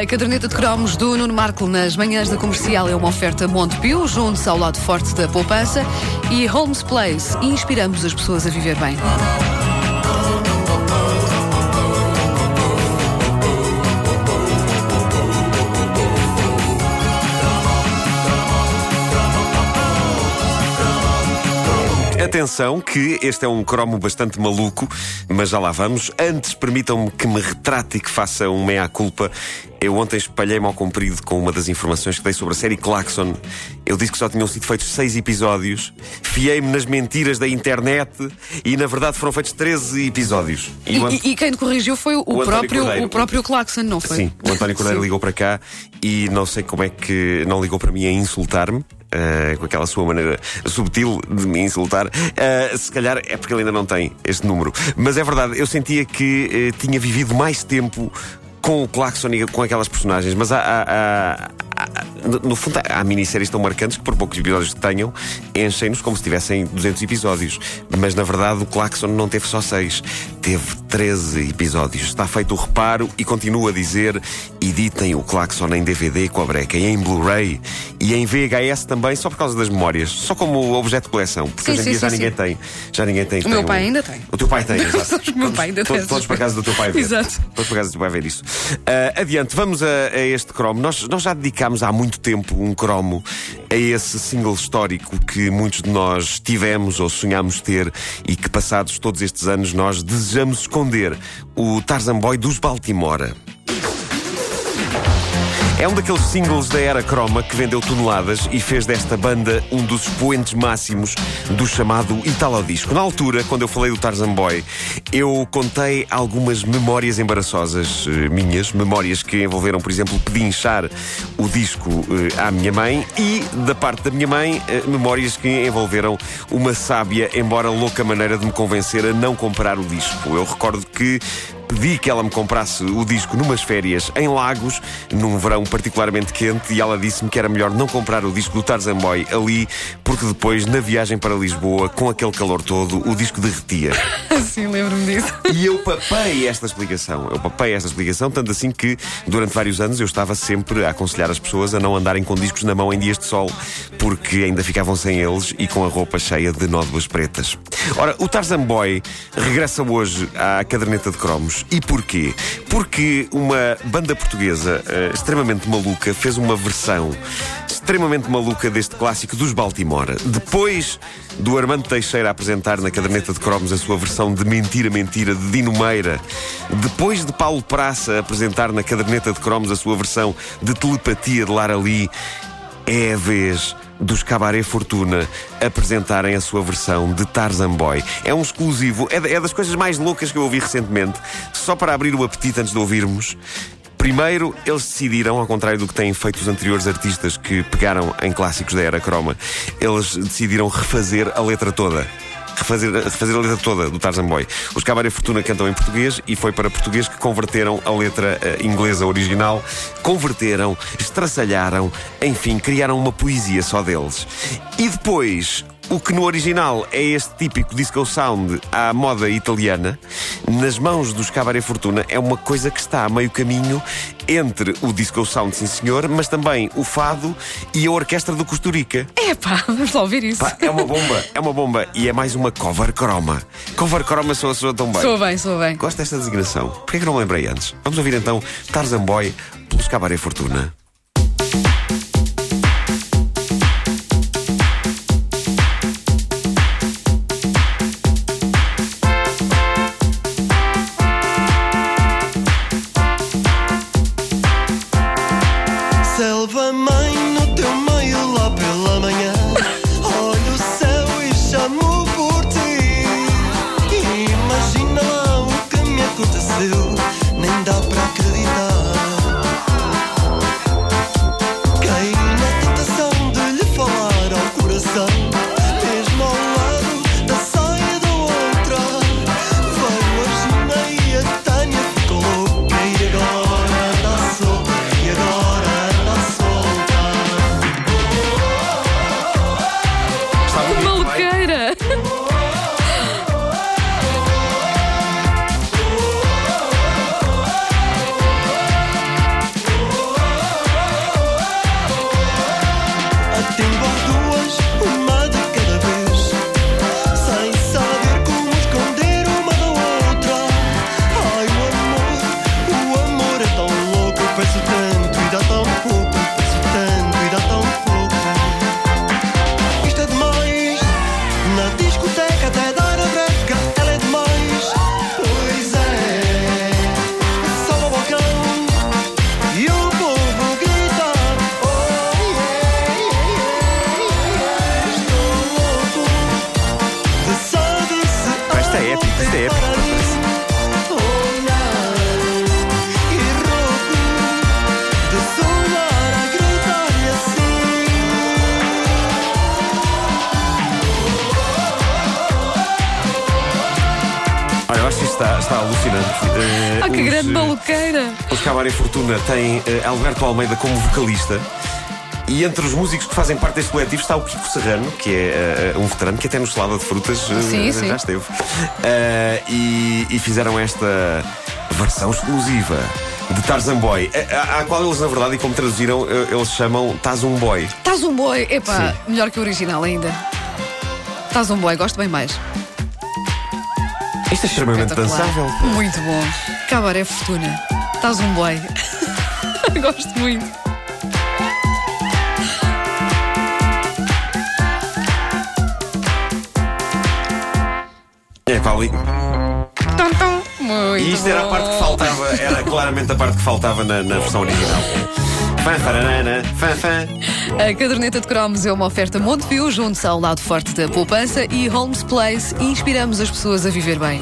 A caderneta de cromos do Nuno Marco nas manhãs da comercial é uma oferta Montepio, junto ao lado forte da poupança, e Holmes Place. Inspiramos as pessoas a viver bem. Atenção que este é um cromo bastante maluco, mas já lá vamos. Antes, permitam-me que me retrate e que faça um meia-culpa. Eu ontem espalhei-me ao comprido com uma das informações que dei sobre a série Claxon. Eu disse que só tinham sido feitos seis episódios. Fiei-me nas mentiras da internet e, na verdade, foram feitos 13 episódios. E, o Ant- e- e quem te corrigiu foi o, António próprio, Cordeiro. o próprio Claxon, não foi? Sim, o António Cordeiro ligou para cá e não sei como é que não ligou para mim a insultar-me. Eh, com aquela sua maneira subtil de me insultar, Eh, se calhar é porque ele ainda não tem este número. Mas é verdade, eu sentia que eh, tinha vivido mais tempo com o Claxon e com aquelas personagens, mas há- há- há- no- fundo há minisséries tão marcantes que por poucos episódios que tenham enchem-nos como se tivessem 200 episódios. Mas na verdade o Claxon não teve só 6, teve 13 episódios. Está feito o reparo e continuo a dizer: editem o Claxon em DVD com a breca e em Blu-ray e em VHS também, só por causa das memórias, só como objeto de coleção, porque Sim, hoje em sim, dia já sim, ninguém tem. Já ninguém tem. O meu tem pai um- ainda tem. O teu pai tem, exato. O meu pai ainda tem todos, todos para casa do teu pai ver. Exato. Todos para casa do teu pai ver isso. Ah, adiante, vamos a, a este cromo. Nós, nós já dedicámos há muito tempo um cromo a esse single histórico que muitos de nós tivemos ou sonhámos ter e que, passados todos estes anos, nós desejamos esconder. O Tarzan Boy dos Baltimora. É um daqueles singles da era croma que vendeu toneladas e fez desta banda um dos expoentes máximos do chamado Italo Disco. Na altura, quando eu falei do Tarzan Boy, eu contei algumas memórias embaraçosas eh, minhas, memórias que envolveram, por exemplo, pedinchar o disco eh, à minha mãe e, da parte da minha mãe, eh, memórias que envolveram uma sábia, embora louca maneira de me convencer a não comprar o disco. Eu recordo que Pedi que ela me comprasse o disco numas férias em Lagos, num verão particularmente quente, e ela disse-me que era melhor não comprar o disco do Tarzan Boy ali, porque depois, na viagem para Lisboa, com aquele calor todo, o disco derretia. Sim, lembro-me disso. E eu papei esta explicação. Eu papei esta explicação, tanto assim que durante vários anos eu estava sempre a aconselhar as pessoas a não andarem com discos na mão em dias de sol, porque ainda ficavam sem eles e com a roupa cheia de nódoas pretas. Ora, o Tarzan Boy regressa hoje à caderneta de cromos. E porquê? Porque uma banda portuguesa eh, extremamente maluca fez uma versão extremamente maluca deste clássico dos Baltimora. Depois do Armando Teixeira apresentar na caderneta de cromos a sua versão de Mentira Mentira de Dino Meira, depois de Paulo Praça apresentar na caderneta de cromos a sua versão de Telepatia de Lara Lee, é a vez dos Cabaré Fortuna apresentarem a sua versão de Tarzan Boy. É um exclusivo, é, é das coisas mais loucas que eu ouvi recentemente, só para abrir o apetite antes de ouvirmos. Primeiro, eles decidiram, ao contrário do que têm feito os anteriores artistas que pegaram em clássicos da era croma, eles decidiram refazer a letra toda. Refazer, refazer a letra toda do Tarzan Boy. Os Cabaré Fortuna cantam em português e foi para português que converteram a letra eh, inglesa original, converteram, estraçalharam, enfim, criaram uma poesia só deles. E depois, o que no original é este típico disco sound à moda italiana, nas mãos dos Cabaré Fortuna é uma coisa que está a meio caminho entre o disco sound, sim senhor, mas também o fado e a orquestra do Costurica. Epá, vamos lá ouvir isso. Pá, é uma bomba, é uma bomba. E é mais uma cover croma. Cover croma soa, soa tão bem. Sou bem, sou bem. Gosto desta designação. Porquê que não lembrei antes? Vamos ouvir então Tarzan Boy pelos Cabaré Fortuna. Nem dá para acreditar assim. Olha, eu acho que isto está, está alucinante. Eh, Ah, que os, grande eh, maluqueira! Os Cabaré Fortuna têm eh, Alberto Almeida como vocalista. E entre os músicos que fazem parte deste coletivo está o Kiko Serrano, que é eh, um veterano que até no Salada de Frutas eh, Sim, já sim. esteve. Eh, e, e fizeram esta versão exclusiva de Tarzan Boy, à, à qual eles, na verdade, e como traduziram, eles chamam Tazum Boy. Um boy. Epá, Sim. melhor que o original ainda. Um boy, gosto bem mais. Isto é extremamente dançável. Muito bom. Cabaré Fortuna. Estás um boy. gosto muito. É, Pauli. Tum, tum. Muito E isto era a bom. parte que faltava, era claramente a parte que faltava na, na versão original. Fã, faranana, fã, fã. A caderneta de cromos é uma oferta Montepio, junto ao lado forte da poupança e Holmes Place. Inspiramos as pessoas a viver bem.